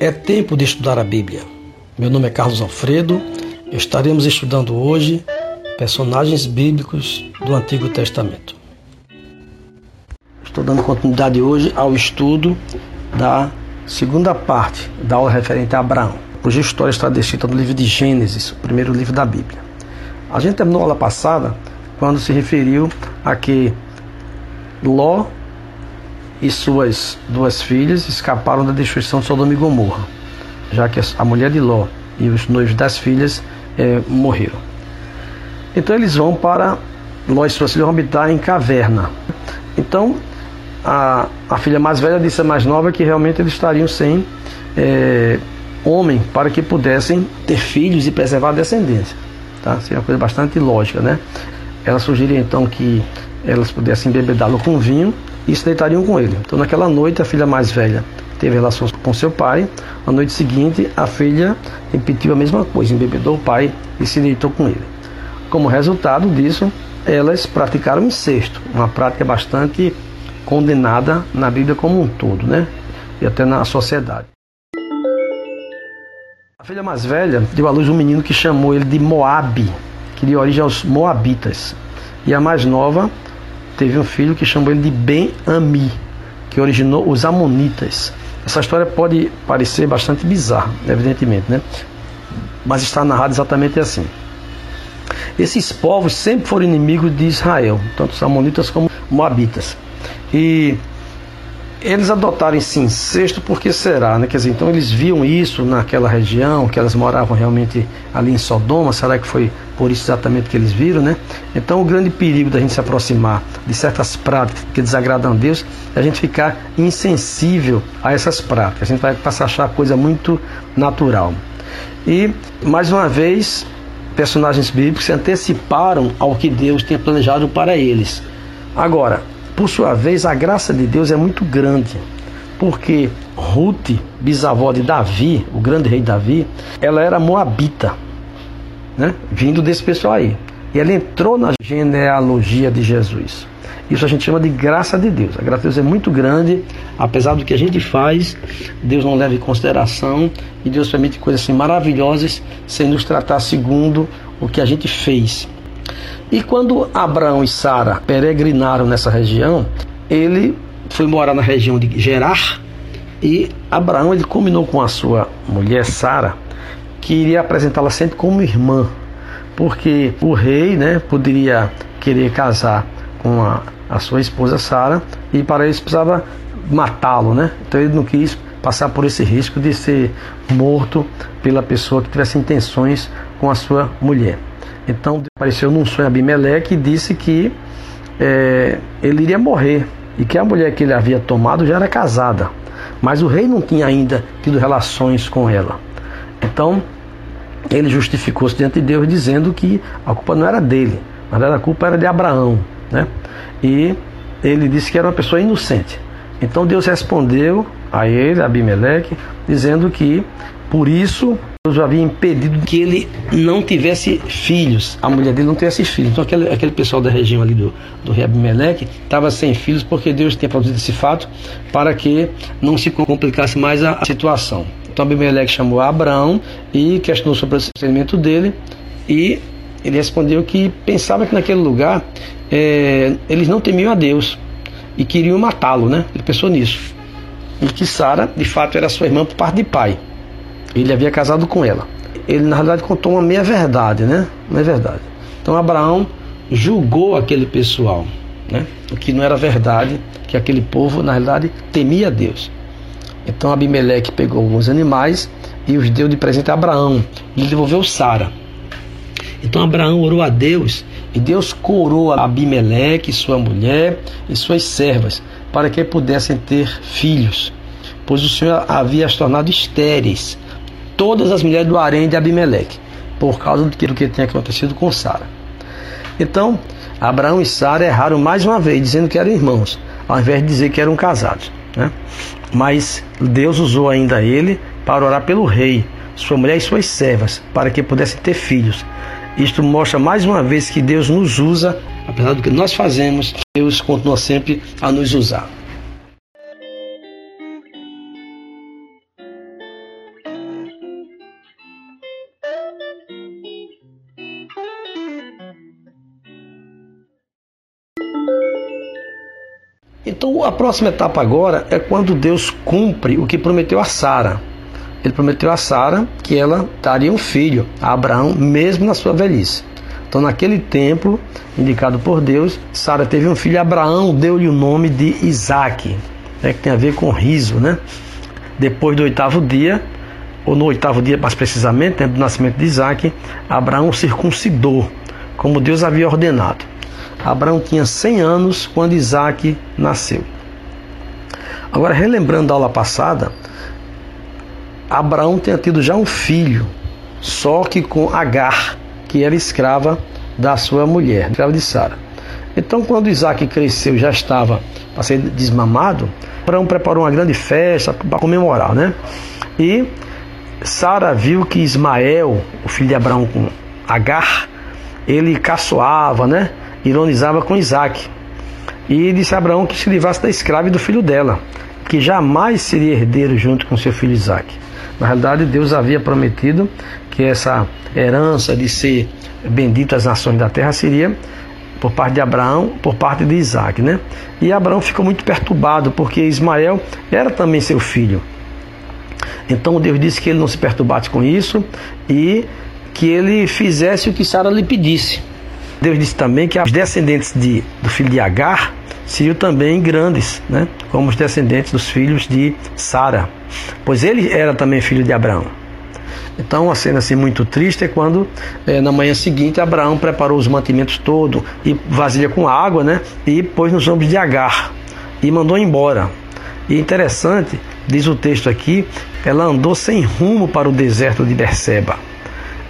É tempo de estudar a Bíblia. Meu nome é Carlos Alfredo. Estaremos estudando hoje personagens bíblicos do Antigo Testamento. Estou dando continuidade hoje ao estudo da segunda parte da aula referente a Abraão, cuja história está descrita no livro de Gênesis, o primeiro livro da Bíblia. A gente terminou a aula passada quando se referiu a que Ló e suas duas filhas escaparam da destruição de Sodoma e Gomorra, já que a mulher de Ló e os noivos das filhas é, morreram. Então eles vão para Ló e suas filhas vão habitar em caverna. Então a, a filha mais velha disse à mais nova que realmente eles estariam sem é, homem para que pudessem ter filhos e preservar a descendência. Tá? Seria uma coisa bastante lógica, né? Ela sugeriu então que elas pudessem bebedá-lo com vinho e se deitariam com ele. Então, naquela noite, a filha mais velha teve relações com seu pai. Na noite seguinte, a filha repetiu a mesma coisa, embebedou o pai e se deitou com ele. Como resultado disso, elas praticaram incesto, uma prática bastante condenada na Bíblia como um todo, né? E até na sociedade. A filha mais velha deu à luz um menino que chamou ele de Moabe, que deu origem aos Moabitas. E a mais nova teve um filho que chamou ele de Ben-Ami, que originou os Amonitas. Essa história pode parecer bastante bizarra, evidentemente, né? Mas está narrado exatamente assim. Esses povos sempre foram inimigos de Israel, tanto os Amonitas como os Moabitas. E eles adotaram esse incesto porque será, né? Quer dizer, então eles viam isso naquela região, que elas moravam realmente ali em Sodoma, será que foi por isso exatamente que eles viram, né? Então o grande perigo da gente se aproximar de certas práticas que desagradam a Deus é a gente ficar insensível a essas práticas. A gente vai passar a achar coisa muito natural. E, mais uma vez, personagens bíblicos se anteciparam ao que Deus tinha planejado para eles. Agora, por sua vez, a graça de Deus é muito grande, porque Ruth, bisavó de Davi, o grande rei Davi, ela era moabita, né? vindo desse pessoal aí. E ela entrou na genealogia de Jesus. Isso a gente chama de graça de Deus. A graça de Deus é muito grande, apesar do que a gente faz, Deus não leva em consideração e Deus permite coisas assim maravilhosas sem nos tratar segundo o que a gente fez. E quando Abraão e Sara peregrinaram nessa região, ele foi morar na região de Gerar e Abraão ele combinou com a sua mulher Sara que iria apresentá-la sempre como irmã, porque o rei, né, poderia querer casar com a, a sua esposa Sara e para isso precisava matá-lo, né? Então ele não quis passar por esse risco de ser morto pela pessoa que tivesse intenções com a sua mulher. Então apareceu num sonho Abimeleque e disse que é, ele iria morrer e que a mulher que ele havia tomado já era casada, mas o rei não tinha ainda tido relações com ela. Então ele justificou-se diante de Deus dizendo que a culpa não era dele, mas a culpa era de Abraão, né? E ele disse que era uma pessoa inocente. Então Deus respondeu a ele, Abimeleque, dizendo que por isso Deus havia impedido que ele não tivesse filhos, a mulher dele não tivesse filhos. Então aquele, aquele pessoal da região ali do, do rei Abimeleque estava sem filhos porque Deus tinha produzido esse fato para que não se complicasse mais a, a situação. Então Abimeleque chamou Abraão e questionou sobre o procedimento dele e ele respondeu que pensava que naquele lugar é, eles não temiam a Deus e queriam matá-lo, né? Ele pensou nisso. E que Sara, de fato, era sua irmã por parte de pai. Ele havia casado com ela. Ele, na realidade, contou uma meia-verdade, né? Não é verdade. Então, Abraão julgou aquele pessoal, né? O que não era verdade, que aquele povo, na realidade, temia Deus. Então, Abimeleque pegou alguns animais e os deu de presente a Abraão. E lhe devolveu Sara. Então, Abraão orou a Deus e Deus coroou Abimeleque, sua mulher e suas servas, para que pudessem ter filhos, pois o Senhor havia as tornado estéreis todas as mulheres do harém de Abimeleque, por causa do que, do que tinha acontecido com Sara. Então, Abraão e Sara erraram mais uma vez, dizendo que eram irmãos, ao invés de dizer que eram casados. Né? Mas Deus usou ainda ele para orar pelo rei, sua mulher e suas servas, para que pudessem ter filhos. Isto mostra mais uma vez que Deus nos usa, apesar do que nós fazemos, Deus continua sempre a nos usar. A próxima etapa agora é quando Deus cumpre o que prometeu a Sara. Ele prometeu a Sara que ela daria um filho a Abraão, mesmo na sua velhice. Então, naquele tempo, indicado por Deus, Sara teve um filho. Abraão deu-lhe o nome de Isaac, né, que tem a ver com riso. Né? Depois do oitavo dia, ou no oitavo dia mais precisamente, né, do nascimento de Isaac, Abraão circuncidou, como Deus havia ordenado. Abraão tinha 100 anos quando Isaac nasceu. Agora, relembrando a aula passada, Abraão tinha tido já um filho, só que com Agar, que era escrava da sua mulher, escrava de Sara. Então, quando Isaac cresceu, já estava para ser desmamado, Abraão preparou uma grande festa para comemorar, né? E Sara viu que Ismael, o filho de Abraão com Agar, ele caçoava, né? ironizava com Isaac. E disse a Abraão que se livrasse da escrava e do filho dela, que jamais seria herdeiro junto com seu filho Isaac. Na realidade, Deus havia prometido que essa herança de ser bendito as nações da terra seria por parte de Abraão, por parte de Isaac, né? E Abraão ficou muito perturbado porque Ismael era também seu filho. Então Deus disse que ele não se perturbasse com isso e que ele fizesse o que Sara lhe pedisse. Deus disse também que os descendentes de, do filho de Agar seriam também grandes, né? como os descendentes dos filhos de Sara, pois ele era também filho de Abraão. Então, uma cena assim muito triste é quando é, na manhã seguinte Abraão preparou os mantimentos todos e vasilha com água, né? E pôs nos ombros de Agar e mandou embora. E interessante, diz o texto aqui, ela andou sem rumo para o deserto de Berseba.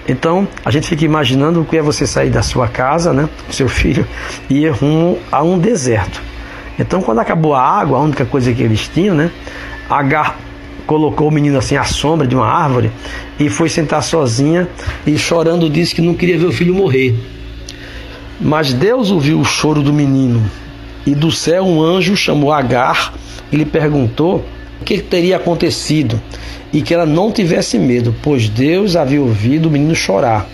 Então, a gente fica imaginando o que é você sair da sua casa, né, seu filho, e ir rumo a um deserto. Então, quando acabou a água, a única coisa que eles tinham, né, Agar colocou o menino assim à sombra de uma árvore e foi sentar sozinha e chorando disse que não queria ver o filho morrer. Mas Deus ouviu o choro do menino e do céu um anjo chamou Agar e lhe perguntou que teria acontecido e que ela não tivesse medo, pois Deus havia ouvido o menino chorar.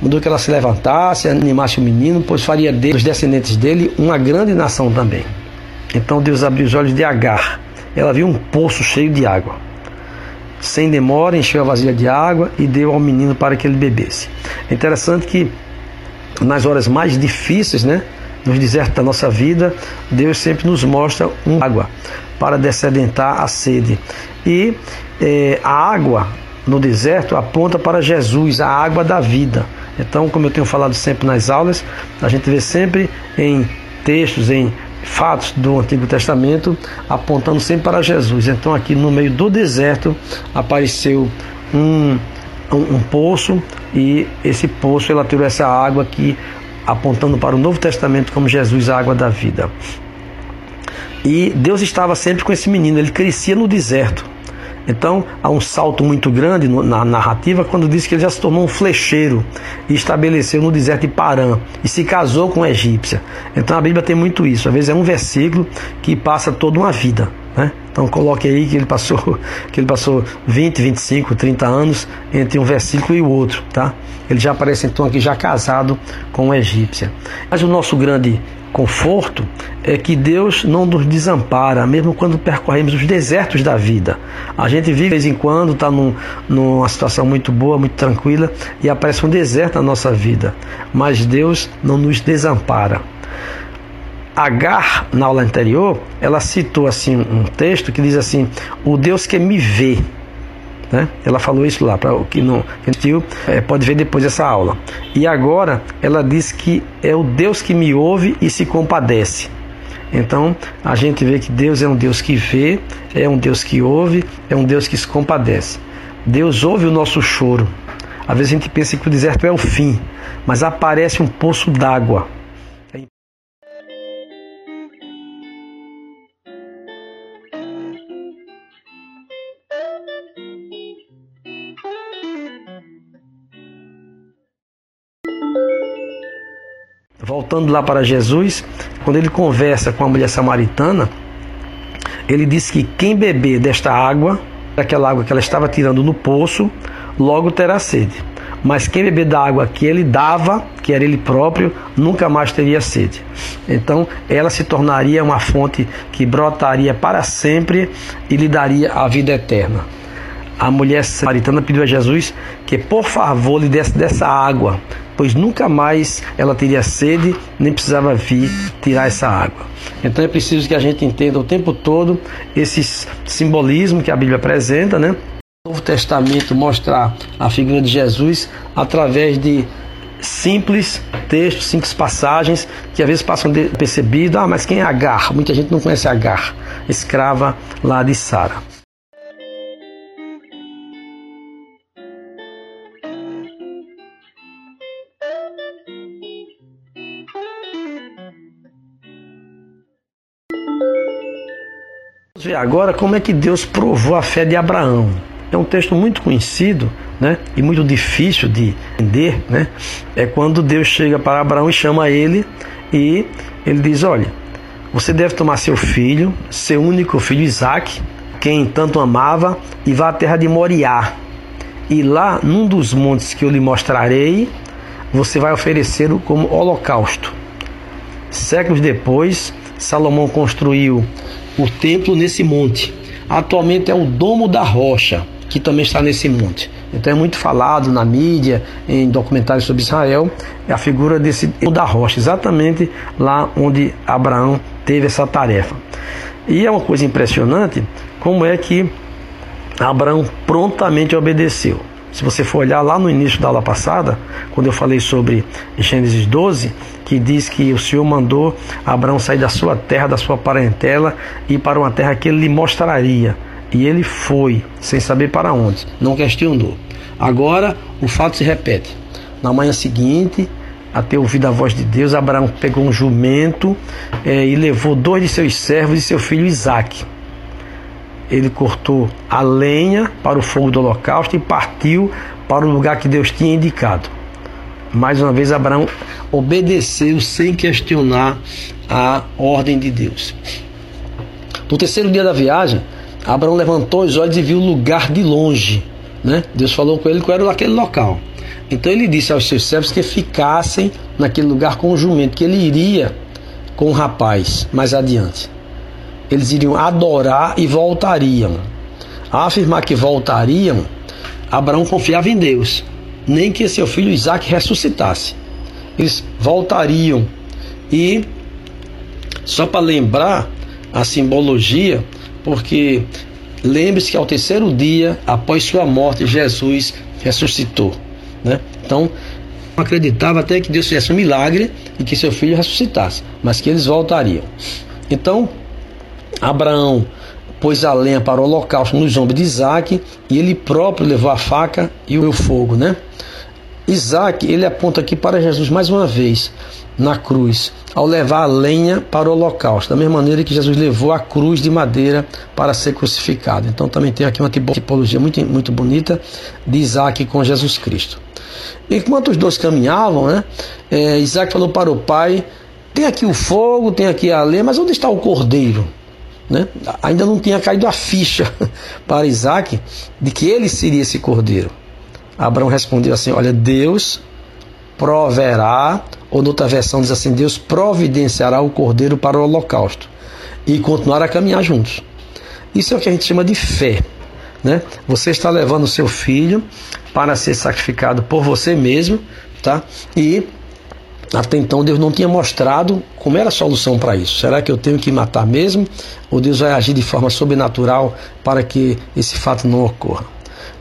Mandou que ela se levantasse, animasse o menino, pois faria dele, os descendentes dele, uma grande nação também. Então Deus abriu os olhos de Agar. Ela viu um poço cheio de água. Sem demora, encheu a vasilha de água e deu ao menino para que ele bebesse. É interessante que nas horas mais difíceis, né, nos desertos da nossa vida, Deus sempre nos mostra uma água para descedentar a sede. E é, a água no deserto aponta para Jesus, a água da vida. Então, como eu tenho falado sempre nas aulas, a gente vê sempre em textos, em fatos do Antigo Testamento, apontando sempre para Jesus. Então, aqui no meio do deserto apareceu um, um, um poço e esse poço ela tirou essa água aqui apontando para o Novo Testamento como Jesus, a água da vida. E Deus estava sempre com esse menino, ele crescia no deserto. Então, há um salto muito grande na narrativa quando diz que ele já se tornou um flecheiro e estabeleceu no deserto de Parã e se casou com a egípcia. Então, a Bíblia tem muito isso. Às vezes é um versículo que passa toda uma vida. Né? Então, coloque aí que ele passou que ele passou 20, 25, 30 anos entre um versículo e o outro. Tá? Ele já aparece então aqui já casado com a egípcia. Mas o nosso grande conforto é que Deus não nos desampara, mesmo quando percorremos os desertos da vida. A gente vive de vez em quando, está num, numa situação muito boa, muito tranquila, e aparece um deserto na nossa vida. Mas Deus não nos desampara. Agar, na aula anterior, ela citou assim um texto que diz assim: O Deus que me vê. Né? Ela falou isso lá, para o que não assistiu, é, pode ver depois dessa aula. E agora ela diz que é o Deus que me ouve e se compadece. Então a gente vê que Deus é um Deus que vê, é um Deus que ouve, é um Deus que se compadece. Deus ouve o nosso choro. Às vezes a gente pensa que o deserto é o fim, mas aparece um poço d'água voltando lá para Jesus, quando ele conversa com a mulher samaritana, ele diz que quem beber desta água, daquela água que ela estava tirando no poço, logo terá sede. mas quem beber da água que ele dava, que era ele próprio, nunca mais teria sede. Então, ela se tornaria uma fonte que brotaria para sempre e lhe daria a vida eterna. A mulher samaritana pediu a Jesus que, por favor, lhe desse dessa água, pois nunca mais ela teria sede, nem precisava vir tirar essa água. Então é preciso que a gente entenda o tempo todo esse simbolismo que a Bíblia apresenta, né? O Novo Testamento mostrar a figura de Jesus através de simples textos, simples passagens que às vezes passam percebido. Ah, mas quem é Agar? Muita gente não conhece Agar, escrava lá de Sara. Vamos ver agora como é que Deus provou a fé de Abraão. É um texto muito conhecido né, e muito difícil de entender. Né? É quando Deus chega para Abraão e chama ele e ele diz: Olha, você deve tomar seu filho, seu único filho Isaac, quem tanto amava, e vá à terra de Moriá. E lá, num dos montes que eu lhe mostrarei, você vai oferecê-lo como holocausto. Séculos depois, Salomão construiu o templo nesse monte. Atualmente é o Domo da Rocha, que também está nesse monte. Então é muito falado na mídia, em documentários sobre Israel, a figura desse Domo da Rocha, exatamente lá onde Abraão teve essa tarefa. E é uma coisa impressionante como é que Abraão prontamente obedeceu. Se você for olhar lá no início da aula passada, quando eu falei sobre Gênesis 12, que diz que o Senhor mandou Abraão sair da sua terra, da sua parentela e para uma terra que ele lhe mostraria. E ele foi, sem saber para onde, não questionou. Agora o fato se repete. Na manhã seguinte, a ter ouvido a voz de Deus, Abraão pegou um jumento é, e levou dois de seus servos e seu filho Isaque ele cortou a lenha para o fogo do holocausto e partiu para o lugar que Deus tinha indicado. Mais uma vez, Abraão obedeceu sem questionar a ordem de Deus. No terceiro dia da viagem, Abraão levantou os olhos e viu o lugar de longe. Né? Deus falou com ele qual era aquele local. Então ele disse aos seus servos que ficassem naquele lugar com o jumento, que ele iria com o rapaz mais adiante eles iriam adorar e voltariam. A afirmar que voltariam, Abraão confiava em Deus, nem que seu filho Isaac ressuscitasse. Eles voltariam. E, só para lembrar a simbologia, porque lembre-se que ao terceiro dia, após sua morte, Jesus ressuscitou. Né? Então, acreditava até que Deus fizesse um milagre e que seu filho ressuscitasse, mas que eles voltariam. Então, Abraão pôs a lenha para o holocausto nos ombros de Isaac e ele próprio levou a faca e o fogo, né? Isaac, ele aponta aqui para Jesus mais uma vez na cruz, ao levar a lenha para o holocausto, da mesma maneira que Jesus levou a cruz de madeira para ser crucificado. Então também tem aqui uma tipologia muito, muito bonita de Isaac com Jesus Cristo. Enquanto os dois caminhavam, né, é, Isaac falou para o pai: tem aqui o fogo, tem aqui a lenha, mas onde está o cordeiro? Né? Ainda não tinha caído a ficha para Isaac de que ele seria esse cordeiro. Abraão respondeu assim: Olha, Deus proverá, ou noutra versão diz assim: Deus providenciará o cordeiro para o holocausto e continuar a caminhar juntos. Isso é o que a gente chama de fé. Né? Você está levando o seu filho para ser sacrificado por você mesmo, tá? E até então Deus não tinha mostrado como era a solução para isso. Será que eu tenho que matar mesmo? Ou Deus vai agir de forma sobrenatural para que esse fato não ocorra?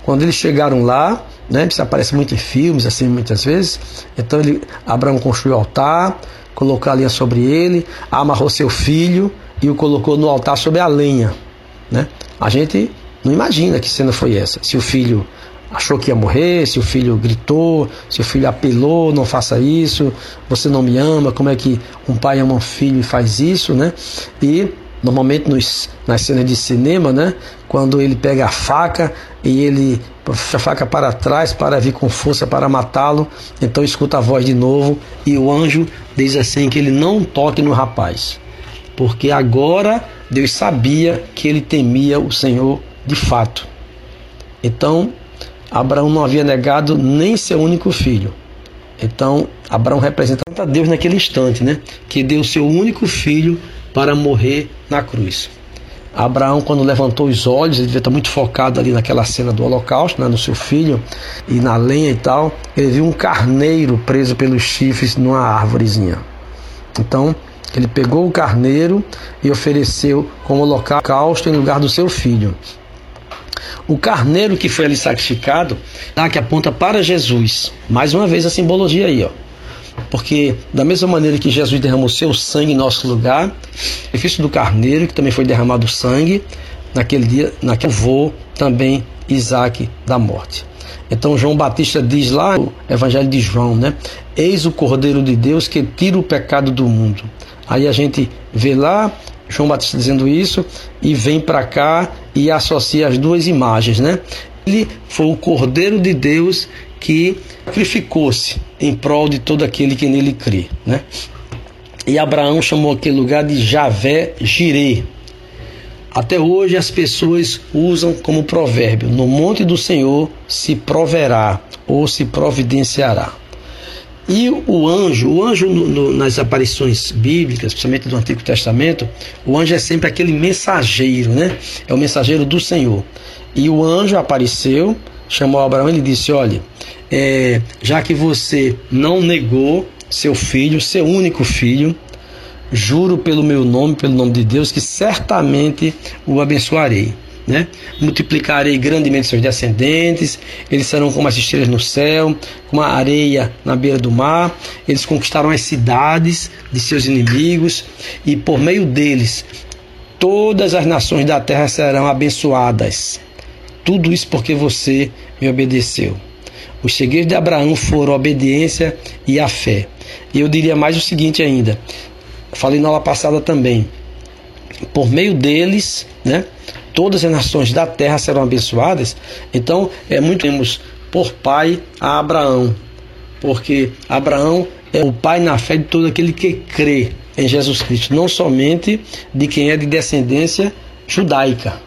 Quando eles chegaram lá, né, isso aparece muito em filmes, assim, muitas vezes. Então ele, Abraão construiu o altar, colocou a lenha sobre ele, amarrou seu filho e o colocou no altar sobre a lenha. Né? A gente não imagina que cena foi essa. Se o filho achou que ia morrer, se o filho gritou, se o filho apelou, não faça isso, você não me ama, como é que um pai ama um filho e faz isso, né? E normalmente nos, nas cenas de cinema, né? Quando ele pega a faca e ele puxa a faca para trás para vir com força para matá-lo, então escuta a voz de novo e o anjo diz assim que ele não toque no rapaz, porque agora Deus sabia que ele temia o Senhor de fato. Então Abraão não havia negado nem seu único filho. Então, Abraão representa a Deus naquele instante, né? Que deu seu único filho para morrer na cruz. Abraão, quando levantou os olhos, ele devia estar muito focado ali naquela cena do holocausto, né, no seu filho e na lenha e tal. Ele viu um carneiro preso pelos chifres numa árvorezinha. Então, ele pegou o carneiro e ofereceu como holocausto em lugar do seu filho. O carneiro que foi ali sacrificado, tá, que aponta para Jesus. Mais uma vez a simbologia aí, ó. Porque da mesma maneira que Jesus derramou seu sangue em nosso lugar, o sacrifício do carneiro, que também foi derramado sangue, naquele dia, naquele voo também Isaac da morte. Então João Batista diz lá no Evangelho de João, né? Eis o Cordeiro de Deus que tira o pecado do mundo. Aí a gente vê lá João Batista dizendo isso e vem para cá e associa as duas imagens, né? Ele foi o Cordeiro de Deus que sacrificou-se em prol de todo aquele que nele crê, né? E Abraão chamou aquele lugar de Javé Jirê. Até hoje as pessoas usam como provérbio: no monte do Senhor se proverá ou se providenciará. E o anjo, o anjo no, no, nas aparições bíblicas, principalmente do Antigo Testamento, o anjo é sempre aquele mensageiro, né? É o mensageiro do Senhor. E o anjo apareceu, chamou Abraão e disse: Olha, é, já que você não negou seu filho, seu único filho, juro pelo meu nome, pelo nome de Deus, que certamente o abençoarei né? Multiplicarei grandemente seus descendentes, eles serão como as estrelas no céu, como a areia na beira do mar. Eles conquistaram as cidades de seus inimigos e por meio deles todas as nações da terra serão abençoadas. Tudo isso porque você me obedeceu. Os segredos de Abraão foram a obediência e a fé. E eu diria mais o seguinte ainda. Falei na aula passada também. Por meio deles, né? Todas as nações da terra serão abençoadas. Então, é muito temos por pai a Abraão, porque Abraão é o pai na fé de todo aquele que crê em Jesus Cristo, não somente de quem é de descendência judaica.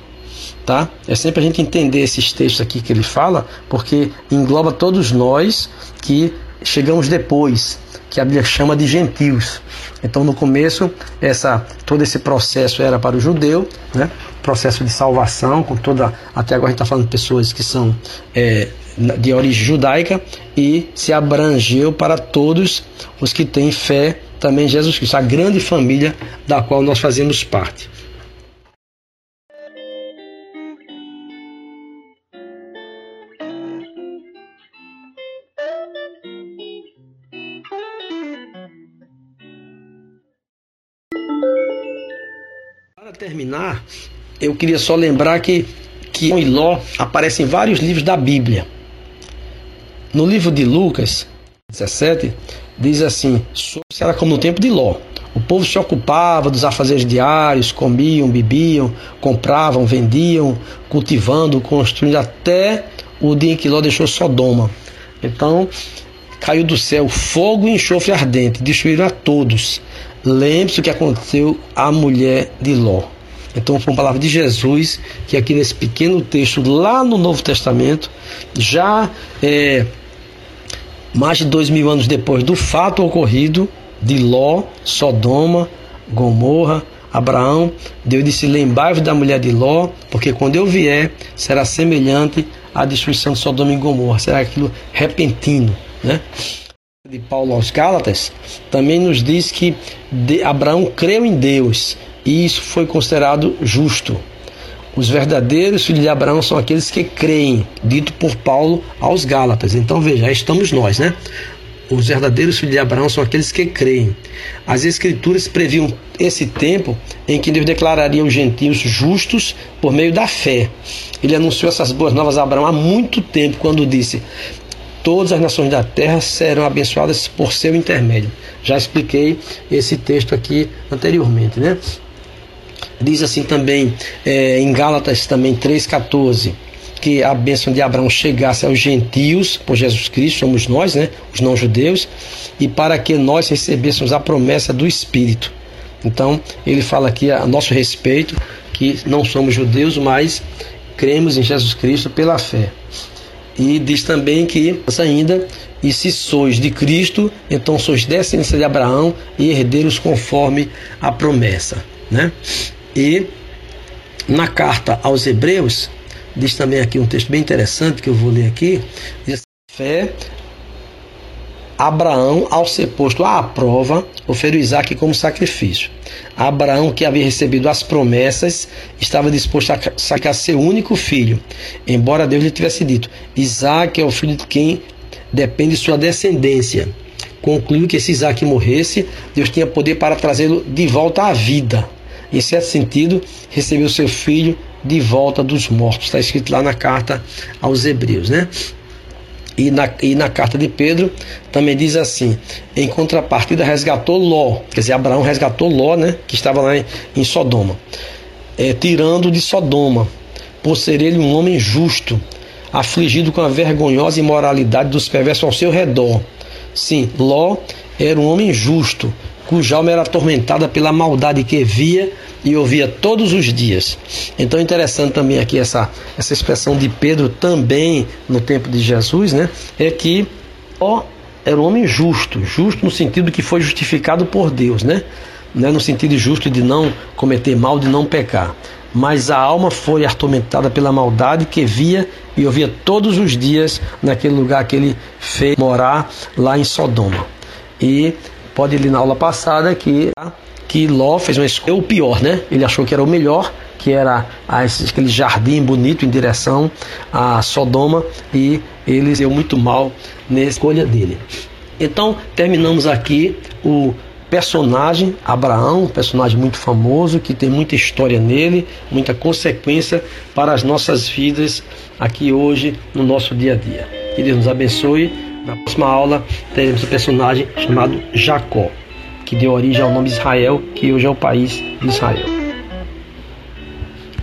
Tá? É sempre a gente entender esses textos aqui que ele fala, porque engloba todos nós que chegamos depois, que a Bíblia chama de gentios. Então, no começo, essa, todo esse processo era para o judeu, né? Processo de salvação, com toda. Até agora a gente está falando de pessoas que são é, de origem judaica e se abrangeu para todos os que têm fé também em Jesus Cristo, a grande família da qual nós fazemos parte. Para terminar, eu queria só lembrar que, que e Ló aparecem em vários livros da Bíblia. No livro de Lucas 17, diz assim: era como no tempo de Ló. O povo se ocupava dos afazeres diários, comiam, bebiam, compravam, vendiam, cultivando, construindo, até o dia em que Ló deixou Sodoma. Então, caiu do céu fogo e enxofre ardente, destruíram a todos. Lembre-se o que aconteceu à mulher de Ló. Então, foi uma palavra de Jesus, que aqui nesse pequeno texto, lá no Novo Testamento, já é, mais de dois mil anos depois do fato ocorrido de Ló, Sodoma, Gomorra, Abraão, Deus disse: Lembrai-vos da mulher de Ló, porque quando eu vier, será semelhante à destruição de Sodoma e Gomorra, será aquilo repentino, né? de Paulo aos Gálatas também nos diz que Abraão creu em Deus e isso foi considerado justo. Os verdadeiros filhos de Abraão são aqueles que creem, dito por Paulo aos Gálatas. Então veja, estamos nós, né? Os verdadeiros filhos de Abraão são aqueles que creem. As Escrituras previam esse tempo em que Deus declararia os gentios justos por meio da fé. Ele anunciou essas boas novas a Abraão há muito tempo, quando disse: Todas as nações da terra serão abençoadas por seu intermédio. Já expliquei esse texto aqui anteriormente, né? Diz assim também é, em Gálatas também 3,14 que a bênção de Abraão chegasse aos gentios por Jesus Cristo, somos nós, né, os não-judeus, e para que nós recebêssemos a promessa do Espírito. Então, ele fala aqui a nosso respeito que não somos judeus, mas cremos em Jesus Cristo pela fé. E diz também que ainda e se sois de Cristo, então sois descendência de Abraão e herdeiros conforme a promessa, né? E na carta aos Hebreus diz também aqui um texto bem interessante que eu vou ler aqui, diz assim, fé Abraão, ao ser posto à prova, ofereceu Isaac como sacrifício. Abraão, que havia recebido as promessas, estava disposto a sacrificar seu único filho, embora Deus lhe tivesse dito: Isaac é o filho de quem depende de sua descendência. Concluiu que se Isaac morresse, Deus tinha poder para trazê-lo de volta à vida. Em certo sentido, recebeu seu filho de volta dos mortos. Está escrito lá na carta aos Hebreus, né? E na, e na carta de Pedro também diz assim: em contrapartida, resgatou Ló, quer dizer, Abraão resgatou Ló, né, que estava lá em, em Sodoma, é, tirando de Sodoma, por ser ele um homem justo, afligido com a vergonhosa imoralidade dos perversos ao seu redor. Sim, Ló era um homem justo, cuja alma era atormentada pela maldade que via e ouvia todos os dias. Então é interessante também aqui essa, essa expressão de Pedro também no tempo de Jesus, né? É que ó, era um homem justo, justo no sentido que foi justificado por Deus, né? Não é no sentido justo de não cometer mal, de não pecar. Mas a alma foi atormentada pela maldade que via e ouvia todos os dias naquele lugar que ele fez morar lá em Sodoma. E pode ler na aula passada que que Ló fez uma escolha o pior, né? Ele achou que era o melhor, que era aquele jardim bonito em direção a Sodoma e ele deu muito mal nessa escolha dele. Então terminamos aqui o personagem Abraão, um personagem muito famoso que tem muita história nele, muita consequência para as nossas vidas aqui hoje no nosso dia a dia. Que Deus nos abençoe. Na próxima aula teremos um personagem chamado Jacó que deu origem ao nome Israel, que hoje é o país de Israel.